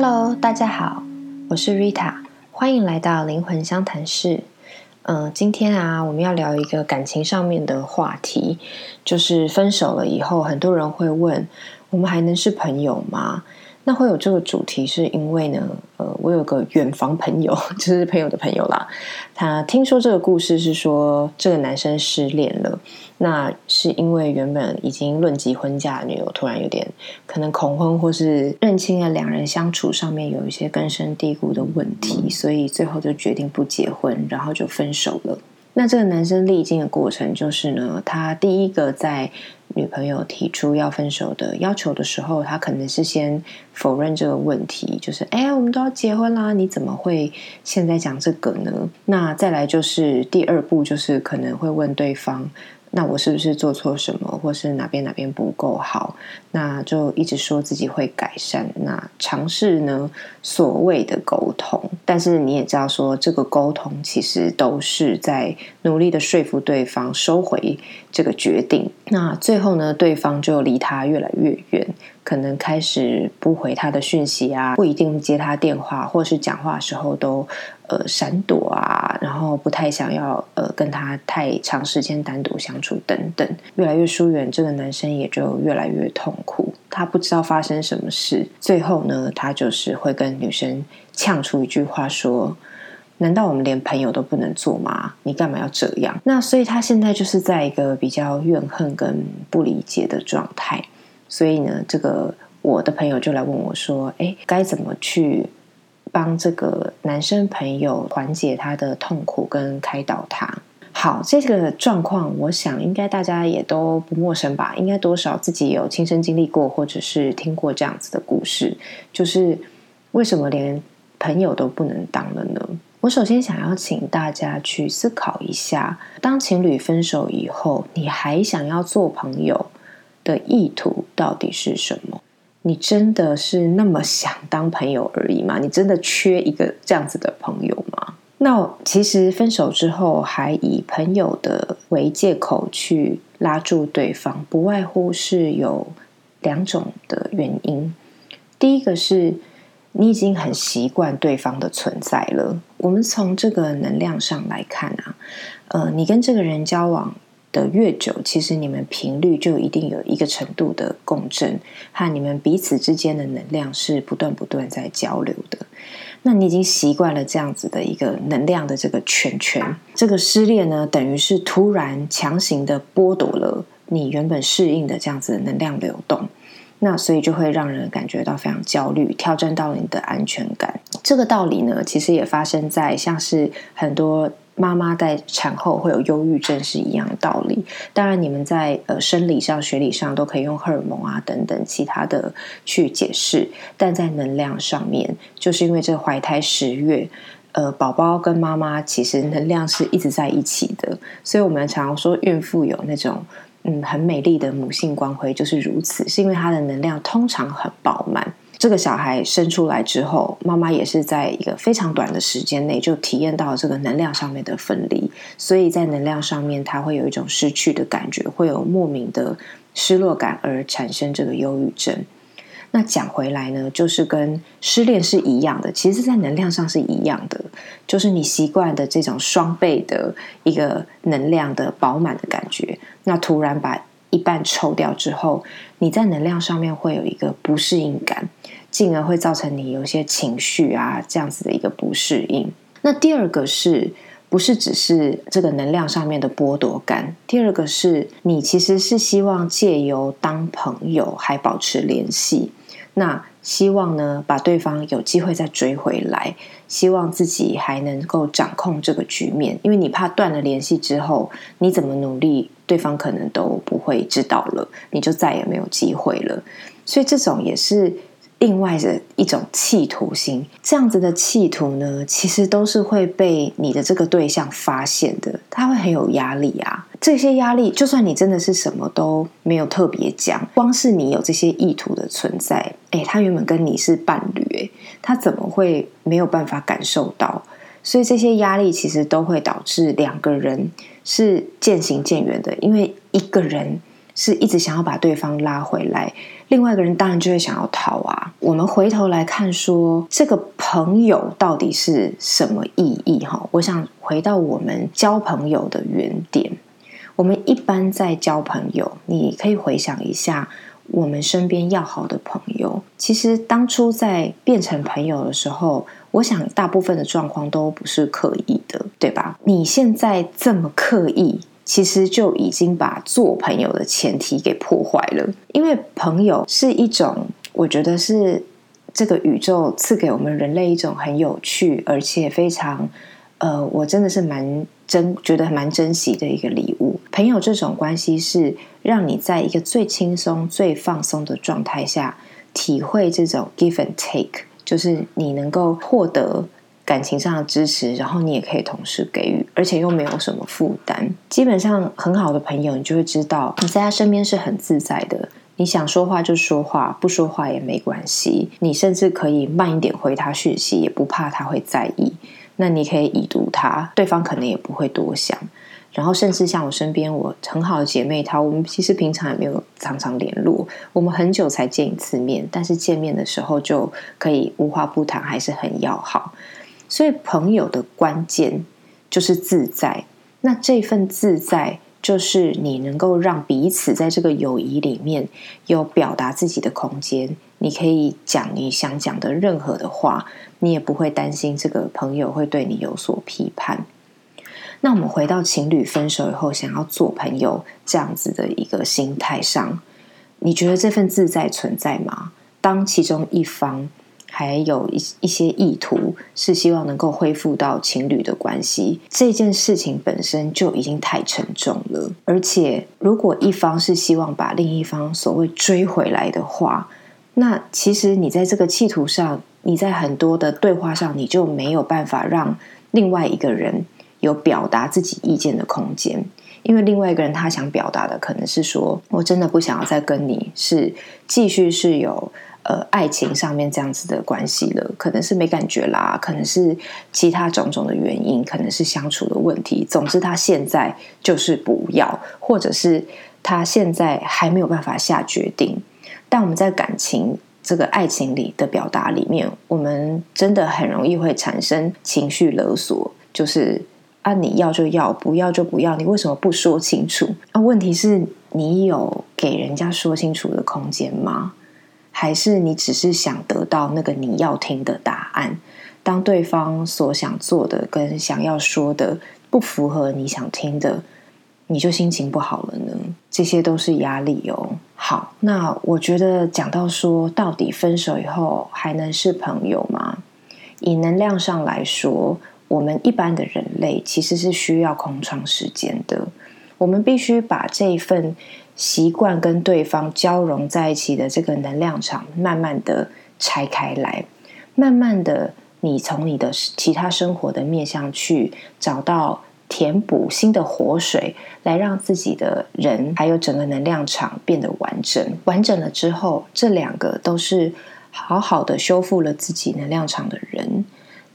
Hello，大家好，我是 Rita，欢迎来到灵魂相谈室。嗯，今天啊，我们要聊一个感情上面的话题，就是分手了以后，很多人会问，我们还能是朋友吗？那会有这个主题，是因为呢，呃，我有个远房朋友，就是朋友的朋友啦。他听说这个故事是说，这个男生失恋了，那是因为原本已经论及婚嫁的女友，突然有点可能恐婚，或是认清了两人相处上面有一些根深蒂固的问题，所以最后就决定不结婚，然后就分手了。那这个男生历经的过程，就是呢，他第一个在女朋友提出要分手的要求的时候，他可能是先否认这个问题，就是哎，我们都要结婚啦，你怎么会现在讲这个呢？那再来就是第二步，就是可能会问对方。那我是不是做错什么，或是哪边哪边不够好？那就一直说自己会改善，那尝试呢所谓的沟通，但是你也知道，说这个沟通其实都是在努力的说服对方收回这个决定。那最后呢，对方就离他越来越远。可能开始不回他的讯息啊，不一定接他电话，或是讲话的时候都呃闪躲啊，然后不太想要呃跟他太长时间单独相处等等，越来越疏远，这个男生也就越来越痛苦。他不知道发生什么事，最后呢，他就是会跟女生呛出一句话说：“难道我们连朋友都不能做吗？你干嘛要这样？”那所以他现在就是在一个比较怨恨跟不理解的状态。所以呢，这个我的朋友就来问我说：“哎，该怎么去帮这个男生朋友缓解他的痛苦，跟开导他？”好，这个状况，我想应该大家也都不陌生吧？应该多少自己有亲身经历过，或者是听过这样子的故事。就是为什么连朋友都不能当了呢？我首先想要请大家去思考一下：当情侣分手以后，你还想要做朋友？的意图到底是什么？你真的是那么想当朋友而已吗？你真的缺一个这样子的朋友吗？那其实分手之后还以朋友的为借口去拉住对方，不外乎是有两种的原因。第一个是你已经很习惯对方的存在了。我们从这个能量上来看啊，呃，你跟这个人交往。的越久，其实你们频率就一定有一个程度的共振，和你们彼此之间的能量是不断不断在交流的。那你已经习惯了这样子的一个能量的这个圈圈，这个失恋呢，等于是突然强行的剥夺了你原本适应的这样子的能量流动，那所以就会让人感觉到非常焦虑，挑战到你的安全感。这个道理呢，其实也发生在像是很多。妈妈在产后会有忧郁症是一样道理。当然，你们在呃生理上、学理上都可以用荷尔蒙啊等等其他的去解释，但在能量上面，就是因为这怀胎十月，呃，宝宝跟妈妈其实能量是一直在一起的，所以我们常常说孕妇有那种嗯很美丽的母性光辉，就是如此，是因为她的能量通常很饱满。这个小孩生出来之后，妈妈也是在一个非常短的时间内就体验到这个能量上面的分离，所以在能量上面，他会有一种失去的感觉，会有莫名的失落感，而产生这个忧郁症。那讲回来呢，就是跟失恋是一样的，其实，在能量上是一样的，就是你习惯的这种双倍的一个能量的饱满的感觉，那突然把。一半抽掉之后，你在能量上面会有一个不适应感，进而会造成你有些情绪啊这样子的一个不适应。那第二个是不是只是这个能量上面的剥夺感？第二个是你其实是希望借由当朋友还保持联系，那希望呢把对方有机会再追回来，希望自己还能够掌控这个局面，因为你怕断了联系之后，你怎么努力？对方可能都不会知道了，你就再也没有机会了。所以这种也是另外的一种企图心。这样子的企图呢，其实都是会被你的这个对象发现的，他会很有压力啊。这些压力，就算你真的是什么都没有特别讲，光是你有这些意图的存在，哎，他原本跟你是伴侣，哎，他怎么会没有办法感受到？所以这些压力其实都会导致两个人是渐行渐远的，因为一个人是一直想要把对方拉回来，另外一个人当然就会想要逃啊。我们回头来看，说这个朋友到底是什么意义？哈，我想回到我们交朋友的原点。我们一般在交朋友，你可以回想一下，我们身边要好的朋友，其实当初在变成朋友的时候，我想大部分的状况都不是刻意的，对吧？你现在这么刻意。其实就已经把做朋友的前提给破坏了，因为朋友是一种，我觉得是这个宇宙赐给我们人类一种很有趣，而且非常，呃，我真的是蛮珍，觉得蛮珍惜的一个礼物。朋友这种关系是让你在一个最轻松、最放松的状态下，体会这种 give and take，就是你能够获得。感情上的支持，然后你也可以同时给予，而且又没有什么负担。基本上很好的朋友，你就会知道你在他身边是很自在的。你想说话就说话，不说话也没关系。你甚至可以慢一点回他讯息，也不怕他会在意。那你可以已读他，对方可能也不会多想。然后甚至像我身边我很好的姐妹她，我们其实平常也没有常常联络，我们很久才见一次面，但是见面的时候就可以无话不谈，还是很要好。所以，朋友的关键就是自在。那这份自在，就是你能够让彼此在这个友谊里面有表达自己的空间。你可以讲你想讲的任何的话，你也不会担心这个朋友会对你有所批判。那我们回到情侣分手以后想要做朋友这样子的一个心态上，你觉得这份自在存在吗？当其中一方。还有一一些意图是希望能够恢复到情侣的关系，这件事情本身就已经太沉重了。而且，如果一方是希望把另一方所谓追回来的话，那其实你在这个企图上，你在很多的对话上，你就没有办法让另外一个人有表达自己意见的空间，因为另外一个人他想表达的可能是说，我真的不想要再跟你是继续是有。呃，爱情上面这样子的关系了，可能是没感觉啦，可能是其他种种的原因，可能是相处的问题。总之，他现在就是不要，或者是他现在还没有办法下决定。但我们在感情这个爱情里的表达里面，我们真的很容易会产生情绪勒索，就是啊，你要就要，不要就不要，你为什么不说清楚？啊，问题是你有给人家说清楚的空间吗？还是你只是想得到那个你要听的答案？当对方所想做的跟想要说的不符合你想听的，你就心情不好了呢？这些都是压力哦。好，那我觉得讲到说，到底分手以后还能是朋友吗？以能量上来说，我们一般的人类其实是需要空窗时间的。我们必须把这一份。习惯跟对方交融在一起的这个能量场，慢慢的拆开来，慢慢的，你从你的其他生活的面向去找到填补新的活水，来让自己的人还有整个能量场变得完整。完整了之后，这两个都是好好的修复了自己能量场的人，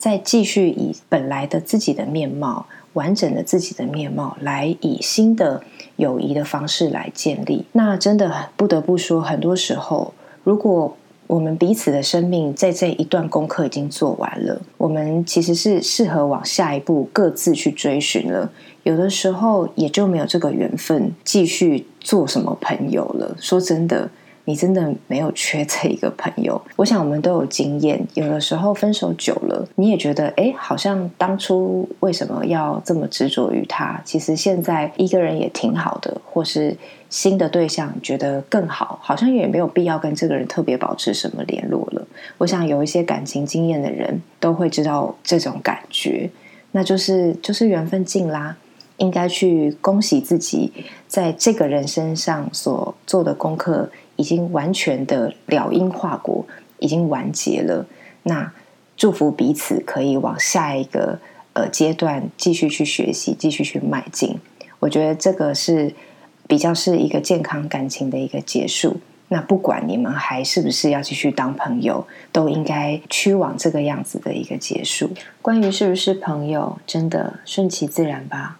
再继续以本来的自己的面貌。完整的自己的面貌，来以新的友谊的方式来建立。那真的不得不说，很多时候，如果我们彼此的生命在这一段功课已经做完了，我们其实是适合往下一步各自去追寻了。有的时候也就没有这个缘分继续做什么朋友了。说真的。你真的没有缺这一个朋友，我想我们都有经验。有的时候分手久了，你也觉得，哎，好像当初为什么要这么执着于他？其实现在一个人也挺好的，或是新的对象觉得更好，好像也没有必要跟这个人特别保持什么联络了。我想有一些感情经验的人都会知道这种感觉，那就是就是缘分尽啦，应该去恭喜自己在这个人身上所做的功课。已经完全的了因化果，已经完结了。那祝福彼此可以往下一个呃阶段继续去学习，继续去迈进。我觉得这个是比较是一个健康感情的一个结束。那不管你们还是不是要继续当朋友，都应该趋往这个样子的一个结束。关于是不是朋友，真的顺其自然吧。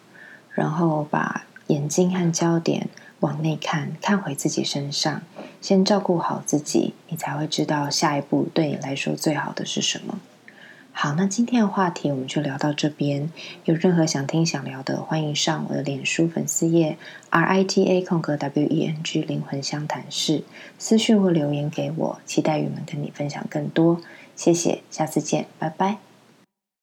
然后把眼睛和焦点。往内看，看回自己身上，先照顾好自己，你才会知道下一步对你来说最好的是什么。好，那今天的话题我们就聊到这边。有任何想听想聊的，欢迎上我的脸书粉丝页 R I T A 空格 W E N G 灵魂相谈室私讯或留言给我，期待与们跟你分享更多。谢谢，下次见，拜拜。